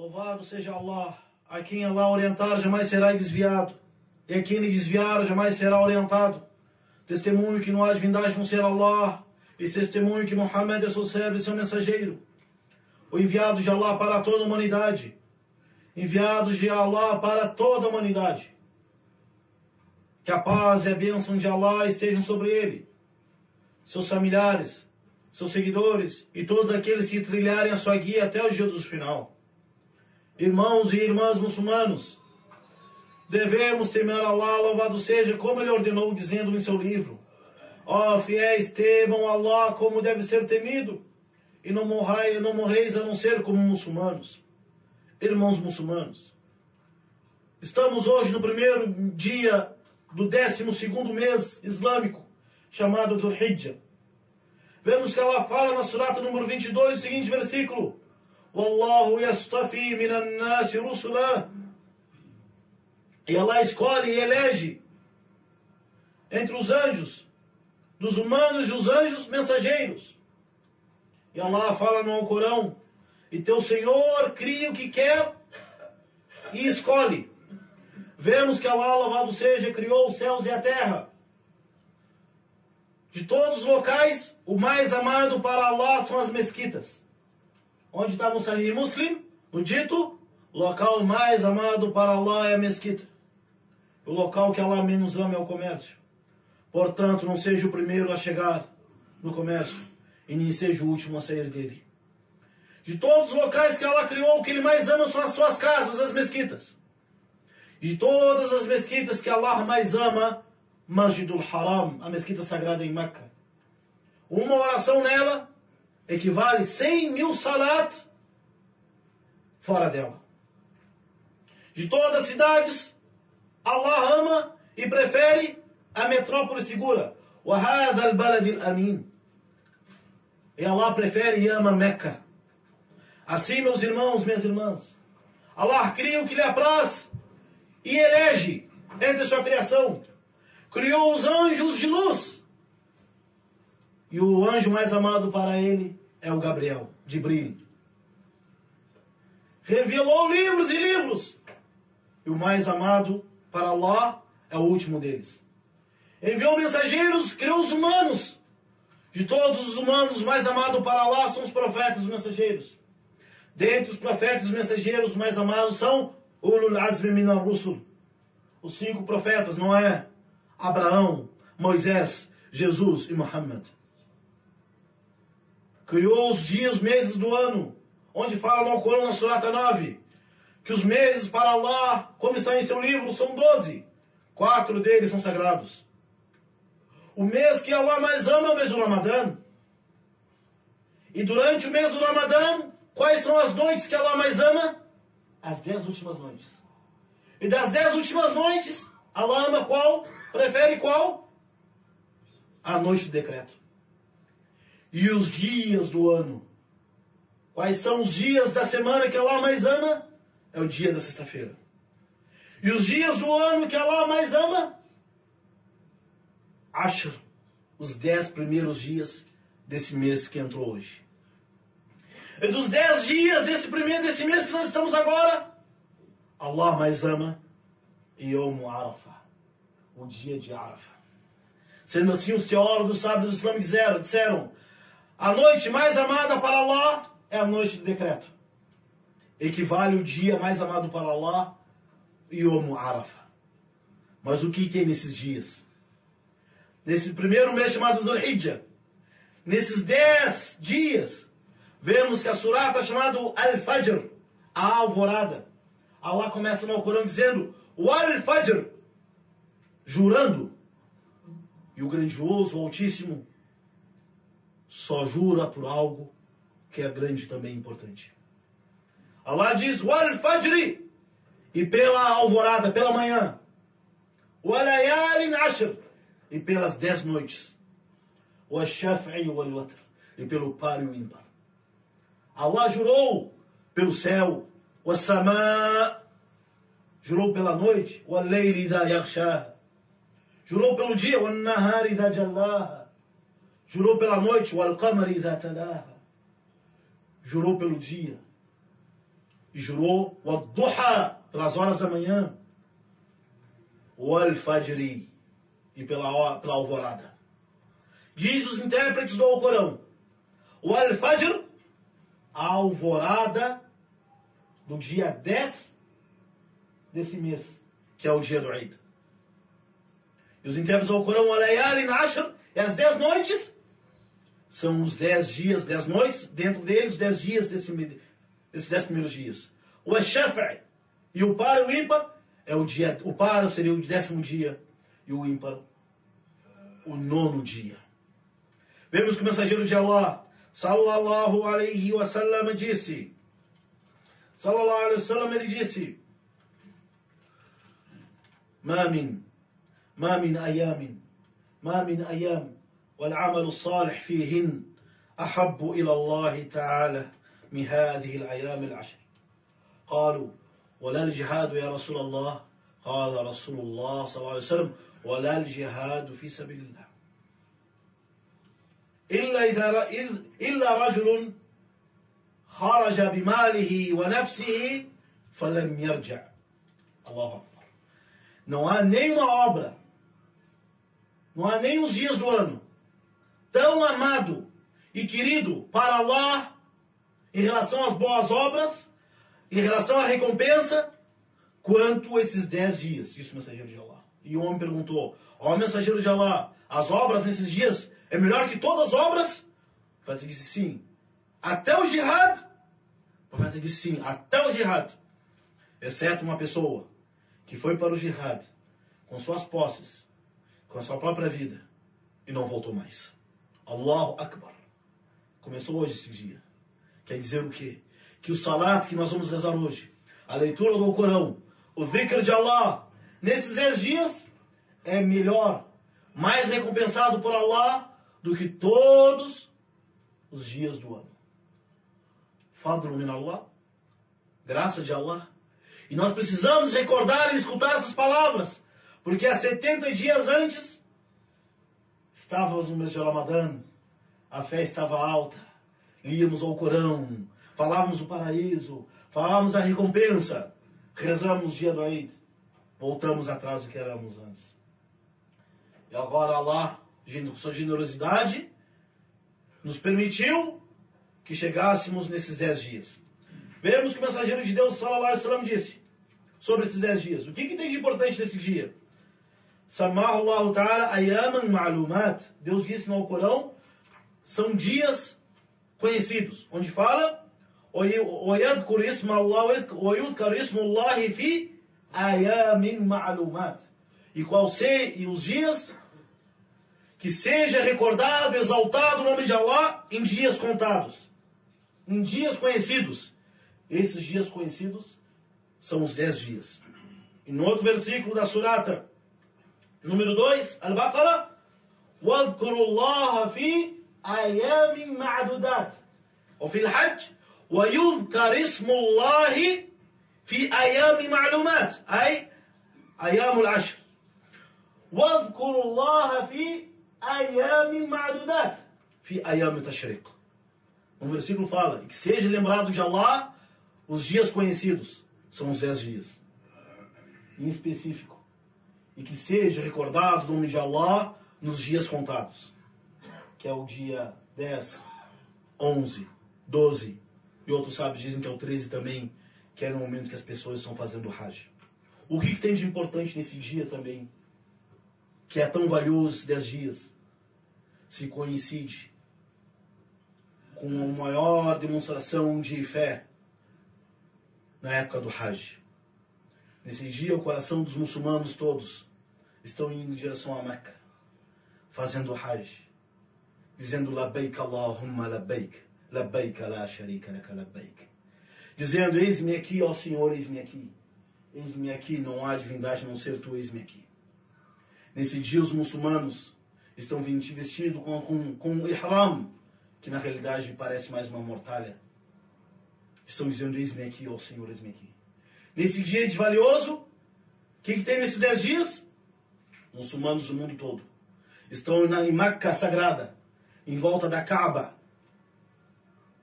Louvado seja Allah, a quem Allah orientar jamais será desviado, e a quem ele desviar jamais será orientado. Testemunho que não há divindade não ser Allah, e testemunho que Muhammad é seu servo e seu mensageiro. O enviado de Allah para toda a humanidade. Enviado de Allah para toda a humanidade. Que a paz e a bênção de Allah estejam sobre ele, seus familiares, seus seguidores e todos aqueles que trilharem a sua guia até o dia do final. Irmãos e irmãs muçulmanos, devemos temer Allah, louvado seja, como ele ordenou, dizendo em seu livro: Ó oh, fiéis, temam Allah como deve ser temido, e não, morrai, não morreis a não ser como muçulmanos. Irmãos muçulmanos, estamos hoje no primeiro dia do décimo segundo mês islâmico, chamado do Hijjah. Vemos que ela fala na surata número 22, o seguinte versículo: Wallahu yastafi minan nasi rusula. E Allah escolhe e elege entre os anjos, dos humanos e os anjos mensageiros. E Allah fala no Alcorão: E teu Senhor cria o que quer e escolhe. Vemos que Allah, louvado seja, criou os céus e a terra. De todos os locais, o mais amado para Allah são as mesquitas. Onde está no Sahih Muslim? No dito, local mais amado para Allah é a mesquita. O local que Allah menos ama é o comércio. Portanto, não seja o primeiro a chegar no comércio e nem seja o último a sair dele. De todos os locais que Allah criou, o que Ele mais ama são as suas casas, as mesquitas. De todas as mesquitas que Allah mais ama, Masjidul Haram, a mesquita sagrada em Meca. Uma oração nela equivale 100 mil salat fora dela. De todas as cidades, Allah ama e prefere a metrópole segura. وهذا البلد الأمين. E Allah prefere e ama Meca. Assim, meus irmãos, minhas irmãs, Allah cria o que lhe apraz e elege entre sua criação. Criou os anjos de luz. e o anjo mais amado para ele é o Gabriel, de brilho. Revelou livros e livros. E o mais amado para Allah é o último deles. Enviou mensageiros, criou os humanos. De todos os humanos, o mais amado para Allah são os profetas, os mensageiros. Dentre os profetas e mensageiros, os mais amados são Ulul Azmi Min Rusul. Os cinco profetas, não é? Abraão, Moisés, Jesus e Muhammad. Criou os dias, os meses do ano, onde fala no Alcorão, na Surata 9, que os meses para Allah, como está em seu livro, são doze. Quatro deles são sagrados. O mês que Allah mais ama é o mês do Ramadã. E durante o mês do Ramadã, quais são as noites que Allah mais ama? As dez últimas noites. E das dez últimas noites, Allah ama qual? Prefere qual? A noite do decreto. E os dias do ano. Quais são os dias da semana que Allah mais ama? É o dia da sexta-feira. E os dias do ano que Allah mais ama? Ashr, os dez primeiros dias desse mês que entrou hoje. E dos dez dias desse primeiro desse mês que nós estamos agora, Allah mais ama Yom Arafah, o dia de Arafah. Sendo assim, os teólogos sábios do Islã disseram, disseram, a noite mais amada para Allah é a noite do decreto. Equivale o dia mais amado para Allah, Yom Arafah. Mas o que tem nesses dias? Nesse primeiro mês chamado Zulhijjah, nesses dez dias, vemos que a surah está chamada Al-Fajr, a alvorada. Allah começa no Alcorão dizendo, o Al-Fajr, jurando. E o grandioso, o altíssimo, só jura por algo que é grande também importante. Allah diz, o Al-Fajr, e pela alvorada, pela manhã. O Alayalin Ashr, e pelas dez noites. O Shafi'i wal e pelo par e o ímpar. Allah jurou pelo céu, o Sama, jurou pela noite, Leili da Yaghshah, jurou pelo dia, o Nahari da Jallah, jurou pela noite, jurou pelo dia, e jurou pelas horas da manhã, e pela, pela alvorada. Diz os intérpretes do Alcorão, o al-fajr, a alvorada do dia 10 desse mês, que é o dia do Eid. E os intérpretes do Alcorão, o alayali nashr, e as 10 noites, são os dez dias, dez noites, dentro deles, dez dias desse, desses dez primeiros dias. O Eshafa'i. E o par e o ímpar é o dia. O par seria o décimo dia. E o ímpar, o nono dia. Vemos que o mensageiro de Allah, sallallahu alaihi wasallam, disse. Sallallahu alaihi wasallam, ele disse. Mamin, mamin ayamin, mamin ayam. والعمل الصالح فيهن أحب إلى الله تعالى من هذه الأيام العشر. قالوا ولا الجهاد يا رسول الله؟ قال رسول الله صلى الله عليه وسلم ولا الجهاد في سبيل الله. إلا إذا إلا رجل خرج بماله ونفسه فلم يرجع. الله أكبر. Não há nenhuma obra, não há nem os dias do ano. Tão amado e querido para Allah em relação às boas obras, em relação à recompensa, quanto esses dez dias, disse o mensageiro de Allah. E o homem perguntou, ó mensageiro de Allah, as obras nesses dias é melhor que todas as obras? O profeta disse sim. Até o jihad? O profeta disse sim, até o jihad. Exceto uma pessoa que foi para o jihad com suas posses, com a sua própria vida e não voltou mais. Allahu Akbar. Começou hoje esse dia. Quer dizer o quê? Que o salat que nós vamos rezar hoje, a leitura do Corão, o dhikr de Allah, nesses 10 dias, é melhor, mais recompensado por Allah do que todos os dias do ano. Fadlu min Allah, graça de Allah. E nós precisamos recordar e escutar essas palavras, porque há 70 dias antes, estávamos no mês de Ramadã, a fé estava alta, líamos ao Corão, falávamos do paraíso, falávamos da recompensa, rezamos dia do Eid, voltamos atrás do que éramos antes. E agora Allah, com sua generosidade, nos permitiu que chegássemos nesses dez dias. Vemos que o mensageiro de Deus, sallallahu alaihi disse sobre esses dez dias. O que, que tem de importante nesse dia? Samahu Allah Ta'ala ayaman ma'lumat. Deus disse no Corão, são dias conhecidos, onde fala ويذكر اسم الله ويذكر اسم الله في أيام معلومات e qual se, e os dias que seja recordado, exaltado o nome de Allah em dias contados, em dias conhecidos. Esses dias conhecidos são os dez dias. E no outro versículo da surata, número 2, Al-Baqarah, وَاذْكُرُوا اللَّهَ فِي أيام معدودات وفي الحج ويذكر اسم الله في أيام معلومات أي أيام العشر واذكروا الله في أيام معدودات في أيام التشريق O versículo fala que seja lembrado de Allah os dias conhecidos, são os dez dias, em específico. E que seja recordado o nome de Allah nos dias contados que é o dia 10, 11, 12, e outros sábios dizem que é o 13 também, que é no momento que as pessoas estão fazendo o Hajj. O que, que tem de importante nesse dia também, que é tão valioso esses 10 dias? Se coincide com a maior demonstração de fé na época do Hajj. Nesse dia, o coração dos muçulmanos todos estão indo em direção a Meca, fazendo Hajj dizendo labbaik Allahumma labbaik, labbaik la sharika laka labbaik. Dizendo, eis-me aqui, ó Senhor, eis-me aqui. Eis-me aqui, não há divindade não ser tu, eis-me aqui. Nesse dia os muçulmanos estão vestidos com, com, com um ihram, que na realidade parece mais uma mortalha. Estão dizendo, eis-me aqui, ó Senhor, eis-me aqui. Nesse dia de valioso, o que, que, tem nesses dez dias? Muçulmanos do mundo todo. Estão na, em Maca sagrada, em volta da Kaaba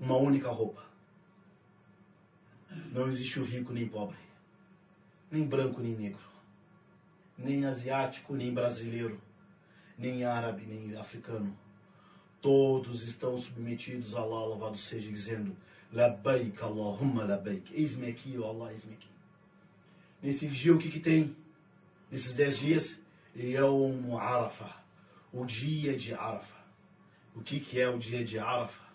uma única roupa. Não existe o rico nem pobre, nem branco nem negro, nem asiático nem brasileiro, nem árabe nem africano. Todos estão submetidos a Allah, louvado seja, dizendo: Labaik Allahumma labaik. Eis-me aqui, ó Allah, eis-me aqui. Nesse dia, o que, que tem? Nesses dez dias, Yawm Arafah, o dia de Arafah. O que, que é o dia de Arafah?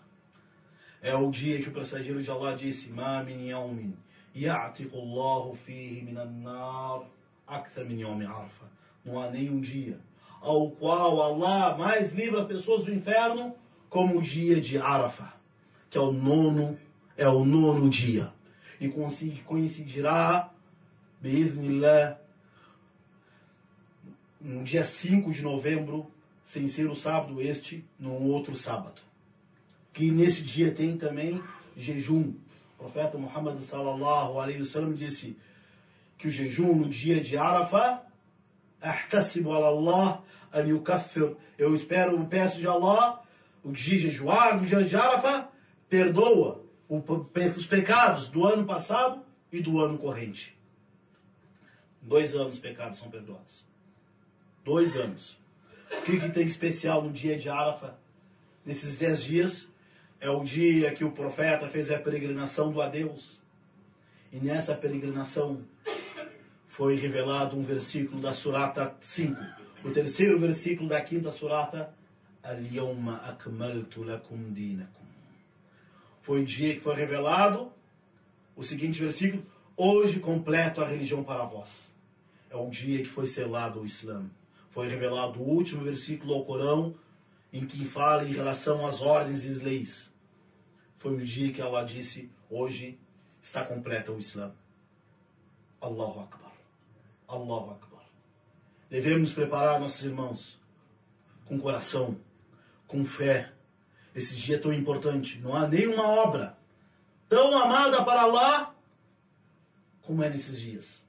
É o dia que o passageiro de Allah disse: Ma min yawmin ya'tiqu Allahu fihi min an-nar akthar min yawm Arafah. Não há nenhum dia ao qual Allah mais livra as pessoas do inferno como o dia de Arafah, que é o nono, é o nono dia. E coincidirá, Bismillah, no dia 5 de novembro, sem ser o sábado este, num outro sábado. Que nesse dia tem também jejum. O profeta Muhammad sallallahu alaihi wasallam disse que o jejum no dia de Arafah ahtasibu Allah an yukaffir. Eu espero, eu peço de Allah, o dia de jejuar, no dia de Arafah, perdoa os pecados do ano passado e do ano corrente. Dois anos pecados são perdoados. Dois anos. O que, que tem especial no dia de Arafah? Nesses dez dias, é o dia que o profeta fez a peregrinação do adeus. E nessa peregrinação foi revelado um versículo da Surata 5. O terceiro versículo da quinta Surata. Al-yawma akmaltu lakum dinakum. Foi o dia que foi revelado o seguinte versículo. Hoje completo a religião para vós é o dia que foi selado o Islã. Foi revelado o último versículo ao Corão em que fala em relação às ordens e leis. Foi o dia que Allah disse: hoje está completa o Islã. Allahu Akbar. Allahu Akbar. Devemos preparar nossos irmãos com coração, com fé. Esse dia é tão importante. Não há nenhuma obra tão amada para Allah como é nesses dias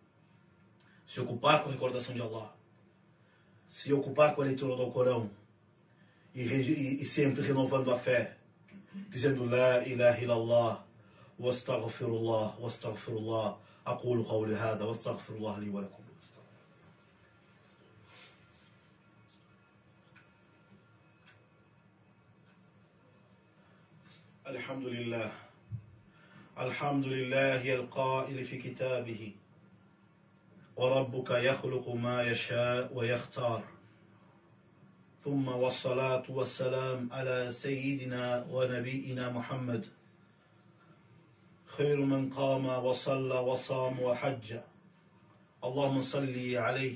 se ocupar com a recordação de Allah, se ocupar com a leitura do Corão e, e, e sempre renovando a fé, dizendo La ilaha illallah, wastaghfirullah, wastaghfirullah, aqulu qawli hada, wastaghfirullah li wa lakum. الحمد لله الحمد لله القائل في كتابه وربك يخلق ما يشاء ويختار ثم والصلاة والسلام على سيدنا ونبينا محمد خير من قام وصلى وصام وحج اللهم صل عليه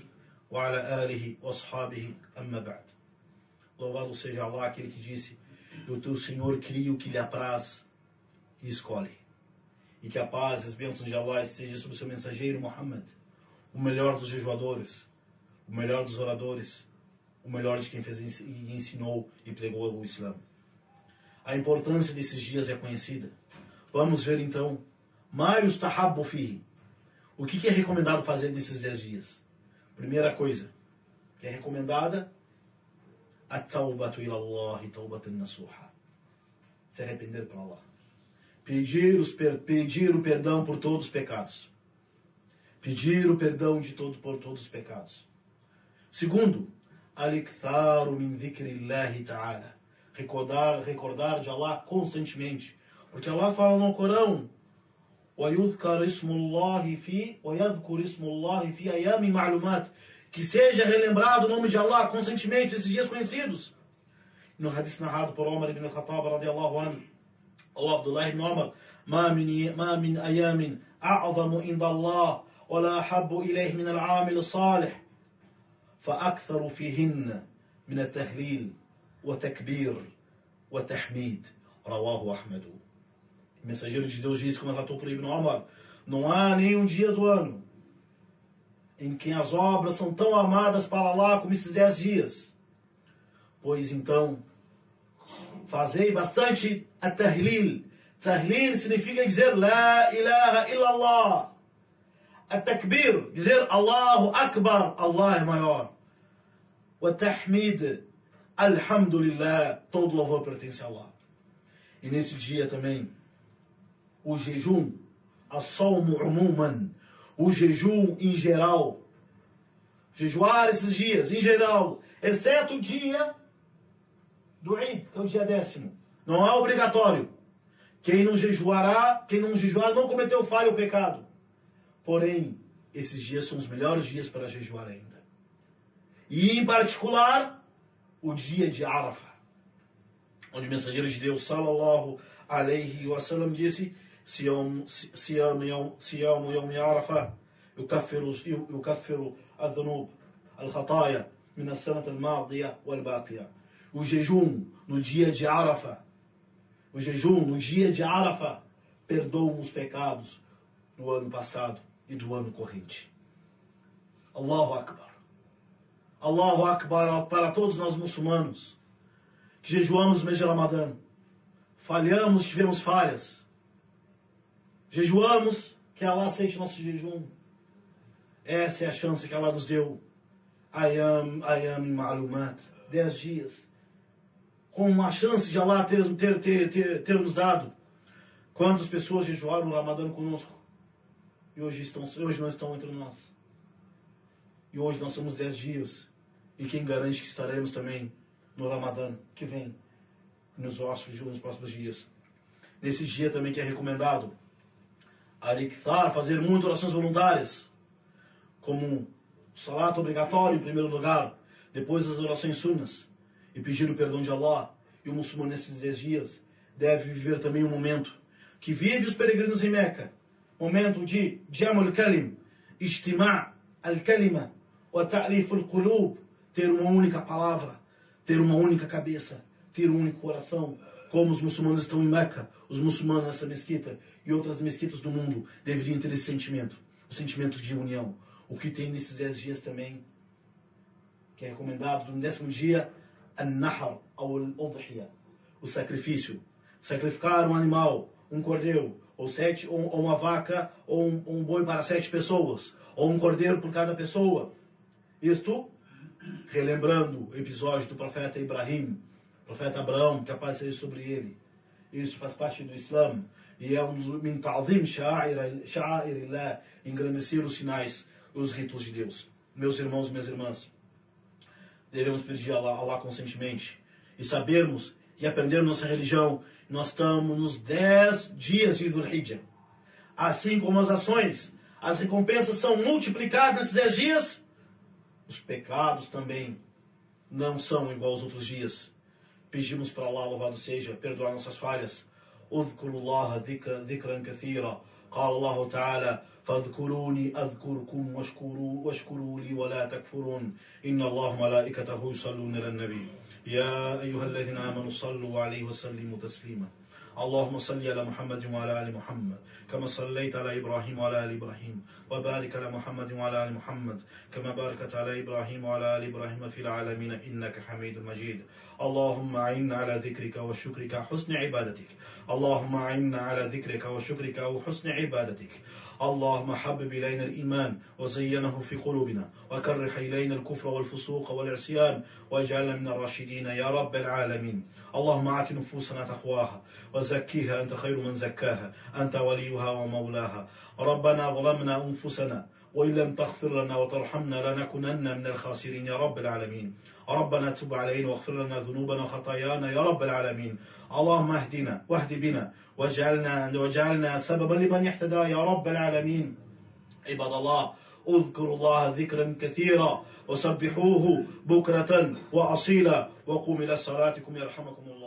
وعلى آله وأصحابه أما بعد Louvado seja Allah, aquele que disse: E o teu Senhor cria o que lhe apraz e escolhe. E que a paz e as bênçãos de Allah estejam sobre o seu mensageiro Muhammad o melhor dos jejuadores, o melhor dos oradores, o melhor de quem fez ensinou e pregou o Islã. A importância desses dias é conhecida. Vamos ver então, Marius Tahabbu Fihi. O que, é recomendado fazer nesses 10 dias? Primeira coisa que é recomendada, a taubatu ila taubatan nasuha. Se arrepender para Allah. Pedir, os, pedir o perdão por todos os pecados pedir o perdão de todo por todos os pecados. Segundo, aliktharu min dhikrillahi ta'ala. Recordar, recordar de Allah constantemente. Porque Allah fala no Corão, وَيُذْكَرْ اسم الله في وَيَذْكُرْ اسم الله في أيام معلومات. Que seja relembrado o nome de Allah constantemente nesses dias conhecidos. No hadith narrado por Omar ibn al-Khattab radiallahu anhu, ou Abdullah ibn Omar, ما من, ما من أيام أعظم عند الله ولا أحب إليه من العامل الصالح فأكثر فيهن من التهليل وتكبير وتحميد رواه أحمد O mensageiro de Deus disse, como relatou por Ibn Omar, não há nenhum dia do ano em que as obras são tão amadas para Allah como esses dez dias. Pois então, fazei bastante a tahlil. Tahlil significa dizer La ilaha illallah. التكبير dizer Allahu Akbar, Allah é maior. O tahmid, Alhamdulillah, todo louvor pertence a Allah. E nesse dia também, o jejum, As-sawmu umuman. O jejum em geral. Jejuar esses dias, em geral. Exceto o dia do Eid, que é o dia décimo. Não é obrigatório. Quem não jejuará, quem não jejuar não cometeu falha ou pecado. Porém, esses dias são os melhores dias para jejuar ainda. E, em particular, o dia de Arafah, onde o mensageiro de Deus, sallallahu alaihi wasallam, disse: Siyam yawm Arafah, yukafiru adhunub al-khataya min as-sanat al-madiya wal-baqiya. O jejum no dia de Arafah, o jejum no dia de Arafah perdoa os pecados do ano passado e do ano corrente. Allahu Akbar. Allahu Akbar para todos nós muçulmanos que jejuamos no mês de Ramadã. Falhamos, tivemos falhas. Jejuamos, que Allah aceite nosso jejum. Essa é a chance que Allah nos deu. Ayam, ayam ma'lumat. Dez dias. Com uma chance de Allah ter, ter, ter, ter, ter nos dado. Quantas pessoas jejuaram no Ramadã conosco? E hoje, estão, hoje não estão entre nós. E hoje nós somos dez dias. E quem garante que estaremos também no Ramadã que vem, nos, nossos, nos próximos dias. Nesse dia também que é recomendado, Arikthar, fazer muitas orações voluntárias, como salato obrigatório em primeiro lugar, depois as orações sunas, e pedir o perdão de Allah. E o muçulmano nesses dez dias deve viver também um momento que vive os peregrinos em Meca, momento de Jamul Kalim, Ijtima' al-Kalima, wa Ta'lif al-Qulub, ter uma única palavra, ter uma única cabeça, ter um único coração, como os muçulmanos estão em Meca, os muçulmanos nessa mesquita e outras mesquitas do mundo deveriam ter esse sentimento, o sentimento de união. O que tem nesses dez dias também, que é recomendado no décimo dia, an-nahr, ou al o sacrifício. Sacrificar um animal, um cordeiro, ou, sete, ou, ou uma vaca, ou um, um boi para sete pessoas, ou um cordeiro por cada pessoa. Isto relembrando o episódio do profeta Ibrahim, profeta Abraão, que a paz seja sobre ele. Isso faz parte do Islã e é um dos min ta'zim engrandecer os sinais, os ritos de Deus. Meus irmãos e minhas irmãs, devemos pedir a Allah, Allah constantemente e sabermos e aprendermos nossa religião. Nós estamos nos dez dias de Dhul Hijjah. Assim como as ações, as recompensas são multiplicadas nesses dez dias, os pecados também não são igual aos outros dias. Pedimos para Allah, louvado seja, perdoar nossas falhas. اذكروا الله ذكرا, ذكرا كثيرا قال الله تعالى فاذكروني أذكركم واشكروا, واشكروا لي ولا تكفرون. إن الله ملائكته يصلون على النبي. يا أيها الذين آمنوا صلوا عليه وسلموا تسليما. اللهم صل على محمد وعلى آل محمد كما صليت على إبراهيم وعلى آل إبراهيم وبارك على محمد وعلى آل محمد كما باركت على إبراهيم وعلى آل إبراهيم في العالمين إنك حميد مجيد. اللهم أعنا على ذكرك وشكرك وحسن عبادتك. اللهم أعنا على ذكرك وشكرك وحسن عبادتك. اللهم حبب إلينا الإيمان وزينه في قلوبنا وكره إلينا الكفر والفسوق والعصيان واجعلنا من الراشدين يا رب العالمين. اللهم آت نفوسنا تقواها وزكيها أنت خير من زكاها أنت وليها ومولاها. ربنا ظلمنا أنفسنا وإن لم تغفر لنا وترحمنا لنكونن من الخاسرين يا رب العالمين. ربنا تب علينا واغفر لنا ذنوبنا وخطايانا يا رب العالمين. اللهم اهدنا واهد بنا واجعلنا واجعلنا سببا لمن يهتدى يا رب العالمين. عباد الله اذكروا الله ذكرا كثيرا وسبحوه بكرة وأصيلا وقوموا إلى صلاتكم يرحمكم الله.